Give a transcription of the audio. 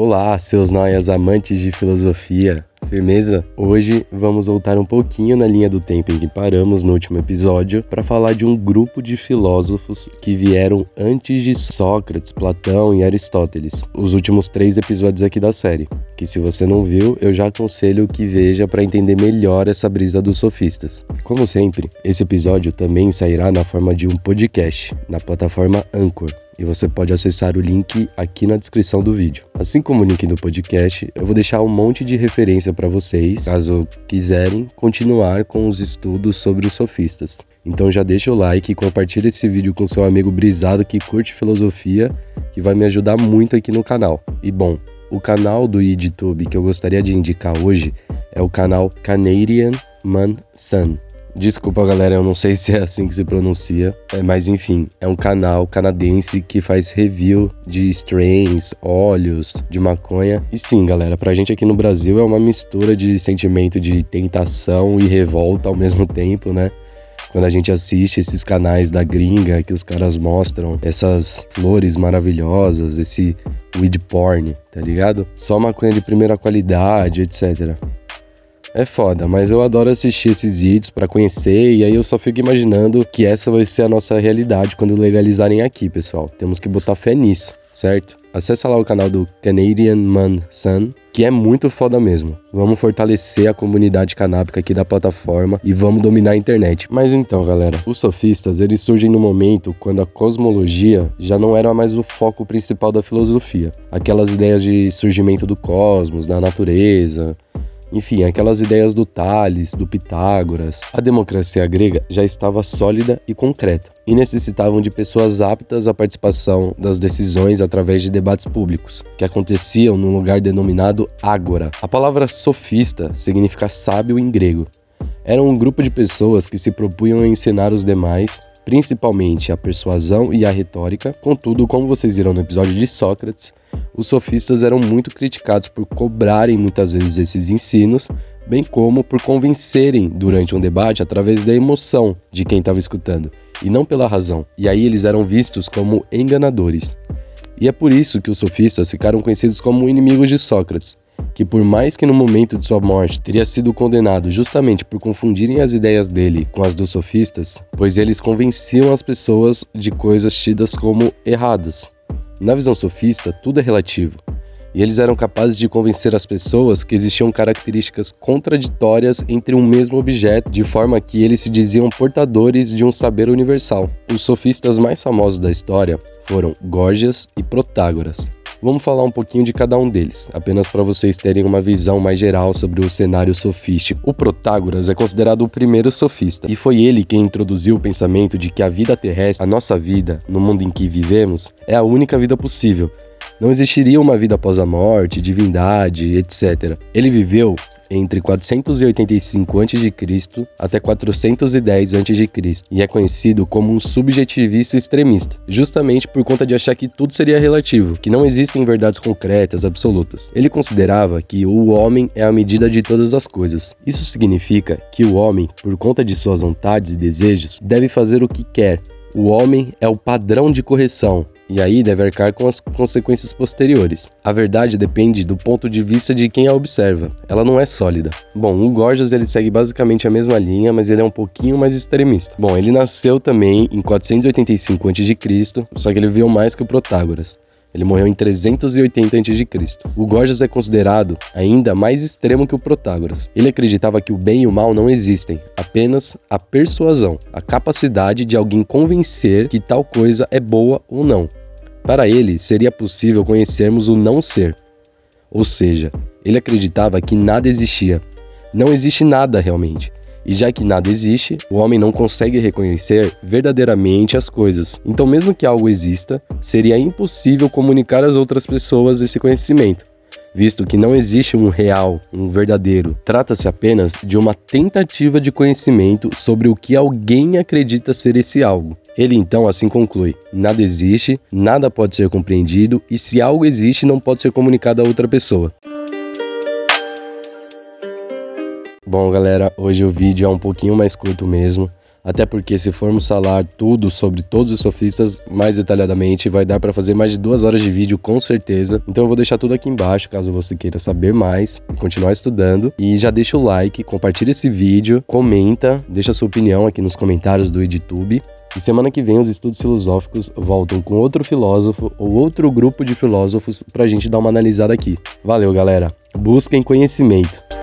Olá, seus noias amantes de filosofia. Firmeza? Hoje vamos voltar um pouquinho na linha do tempo em que paramos no último episódio para falar de um grupo de filósofos que vieram antes de Sócrates, Platão e Aristóteles. Os últimos três episódios aqui da série, que se você não viu, eu já aconselho que veja para entender melhor essa brisa dos sofistas. Como sempre, esse episódio também sairá na forma de um podcast na plataforma Anchor e você pode acessar o link aqui na descrição do vídeo. Assim como o link do podcast, eu vou deixar um monte de referência para vocês, caso quiserem continuar com os estudos sobre os sofistas. Então já deixa o like e compartilha esse vídeo com seu amigo brisado que curte filosofia, que vai me ajudar muito aqui no canal. E bom, o canal do YouTube que eu gostaria de indicar hoje é o canal Canadian Man Sun. Desculpa, galera, eu não sei se é assim que se pronuncia, é, mas enfim, é um canal canadense que faz review de strains, óleos, de maconha. E sim, galera, pra gente aqui no Brasil é uma mistura de sentimento de tentação e revolta ao mesmo tempo, né? Quando a gente assiste esses canais da gringa que os caras mostram essas flores maravilhosas, esse weed porn, tá ligado? Só maconha de primeira qualidade, etc. É foda, mas eu adoro assistir esses vídeos para conhecer e aí eu só fico imaginando que essa vai ser a nossa realidade quando legalizarem aqui, pessoal. Temos que botar fé nisso, certo? Acesse lá o canal do Canadian Man Sun, que é muito foda mesmo. Vamos fortalecer a comunidade canábica aqui da plataforma e vamos dominar a internet. Mas então, galera, os sofistas, eles surgem no momento quando a cosmologia já não era mais o foco principal da filosofia. Aquelas ideias de surgimento do cosmos, da natureza, enfim, aquelas ideias do Tales, do Pitágoras. A democracia grega já estava sólida e concreta e necessitavam de pessoas aptas à participação das decisões através de debates públicos, que aconteciam num lugar denominado ágora. A palavra sofista significa sábio em grego. Era um grupo de pessoas que se propunham a ensinar os demais principalmente a persuasão e a retórica. Contudo, como vocês viram no episódio de Sócrates, os sofistas eram muito criticados por cobrarem muitas vezes esses ensinos, bem como por convencerem durante um debate através da emoção de quem estava escutando, e não pela razão. E aí eles eram vistos como enganadores. E é por isso que os sofistas ficaram conhecidos como inimigos de Sócrates, que por mais que no momento de sua morte teria sido condenado justamente por confundirem as ideias dele com as dos sofistas, pois eles convenciam as pessoas de coisas tidas como erradas. Na visão sofista, tudo é relativo, e eles eram capazes de convencer as pessoas que existiam características contraditórias entre um mesmo objeto, de forma que eles se diziam portadores de um saber universal. Os sofistas mais famosos da história foram Gorgias e Protágoras. Vamos falar um pouquinho de cada um deles, apenas para vocês terem uma visão mais geral sobre o cenário sofístico. O Protágoras é considerado o primeiro sofista, e foi ele quem introduziu o pensamento de que a vida terrestre, a nossa vida, no mundo em que vivemos, é a única vida possível. Não existiria uma vida após a morte, divindade, etc. Ele viveu entre 485 a.C. até 410 a.C. e é conhecido como um subjetivista extremista, justamente por conta de achar que tudo seria relativo, que não existem verdades concretas, absolutas. Ele considerava que o homem é a medida de todas as coisas. Isso significa que o homem, por conta de suas vontades e desejos, deve fazer o que quer, o homem é o padrão de correção, e aí deve arcar com as consequências posteriores. A verdade depende do ponto de vista de quem a observa. Ela não é sólida. Bom, o Gorgias ele segue basicamente a mesma linha, mas ele é um pouquinho mais extremista. Bom, ele nasceu também em 485 a.C., só que ele viveu mais que o Protágoras. Ele morreu em 380 a.C. O Gorgias é considerado ainda mais extremo que o Protágoras. Ele acreditava que o bem e o mal não existem, apenas a persuasão, a capacidade de alguém convencer que tal coisa é boa ou não. Para ele, seria possível conhecermos o não ser. Ou seja, ele acreditava que nada existia. Não existe nada realmente. E já que nada existe, o homem não consegue reconhecer verdadeiramente as coisas. Então, mesmo que algo exista, seria impossível comunicar às outras pessoas esse conhecimento, visto que não existe um real, um verdadeiro. Trata-se apenas de uma tentativa de conhecimento sobre o que alguém acredita ser esse algo. Ele então assim conclui: nada existe, nada pode ser compreendido, e se algo existe, não pode ser comunicado a outra pessoa. Bom, galera, hoje o vídeo é um pouquinho mais curto mesmo. até porque se formos falar tudo sobre todos os sofistas mais detalhadamente, vai dar para fazer mais de duas horas de vídeo com certeza. Então eu vou deixar tudo aqui embaixo, caso você queira saber mais continuar estudando. E já deixa o like, compartilha esse vídeo, comenta, deixa sua opinião aqui nos comentários do YouTube. E semana que vem os estudos filosóficos voltam com outro filósofo ou outro grupo de filósofos para a gente dar uma analisada aqui. Valeu, galera! Busquem conhecimento.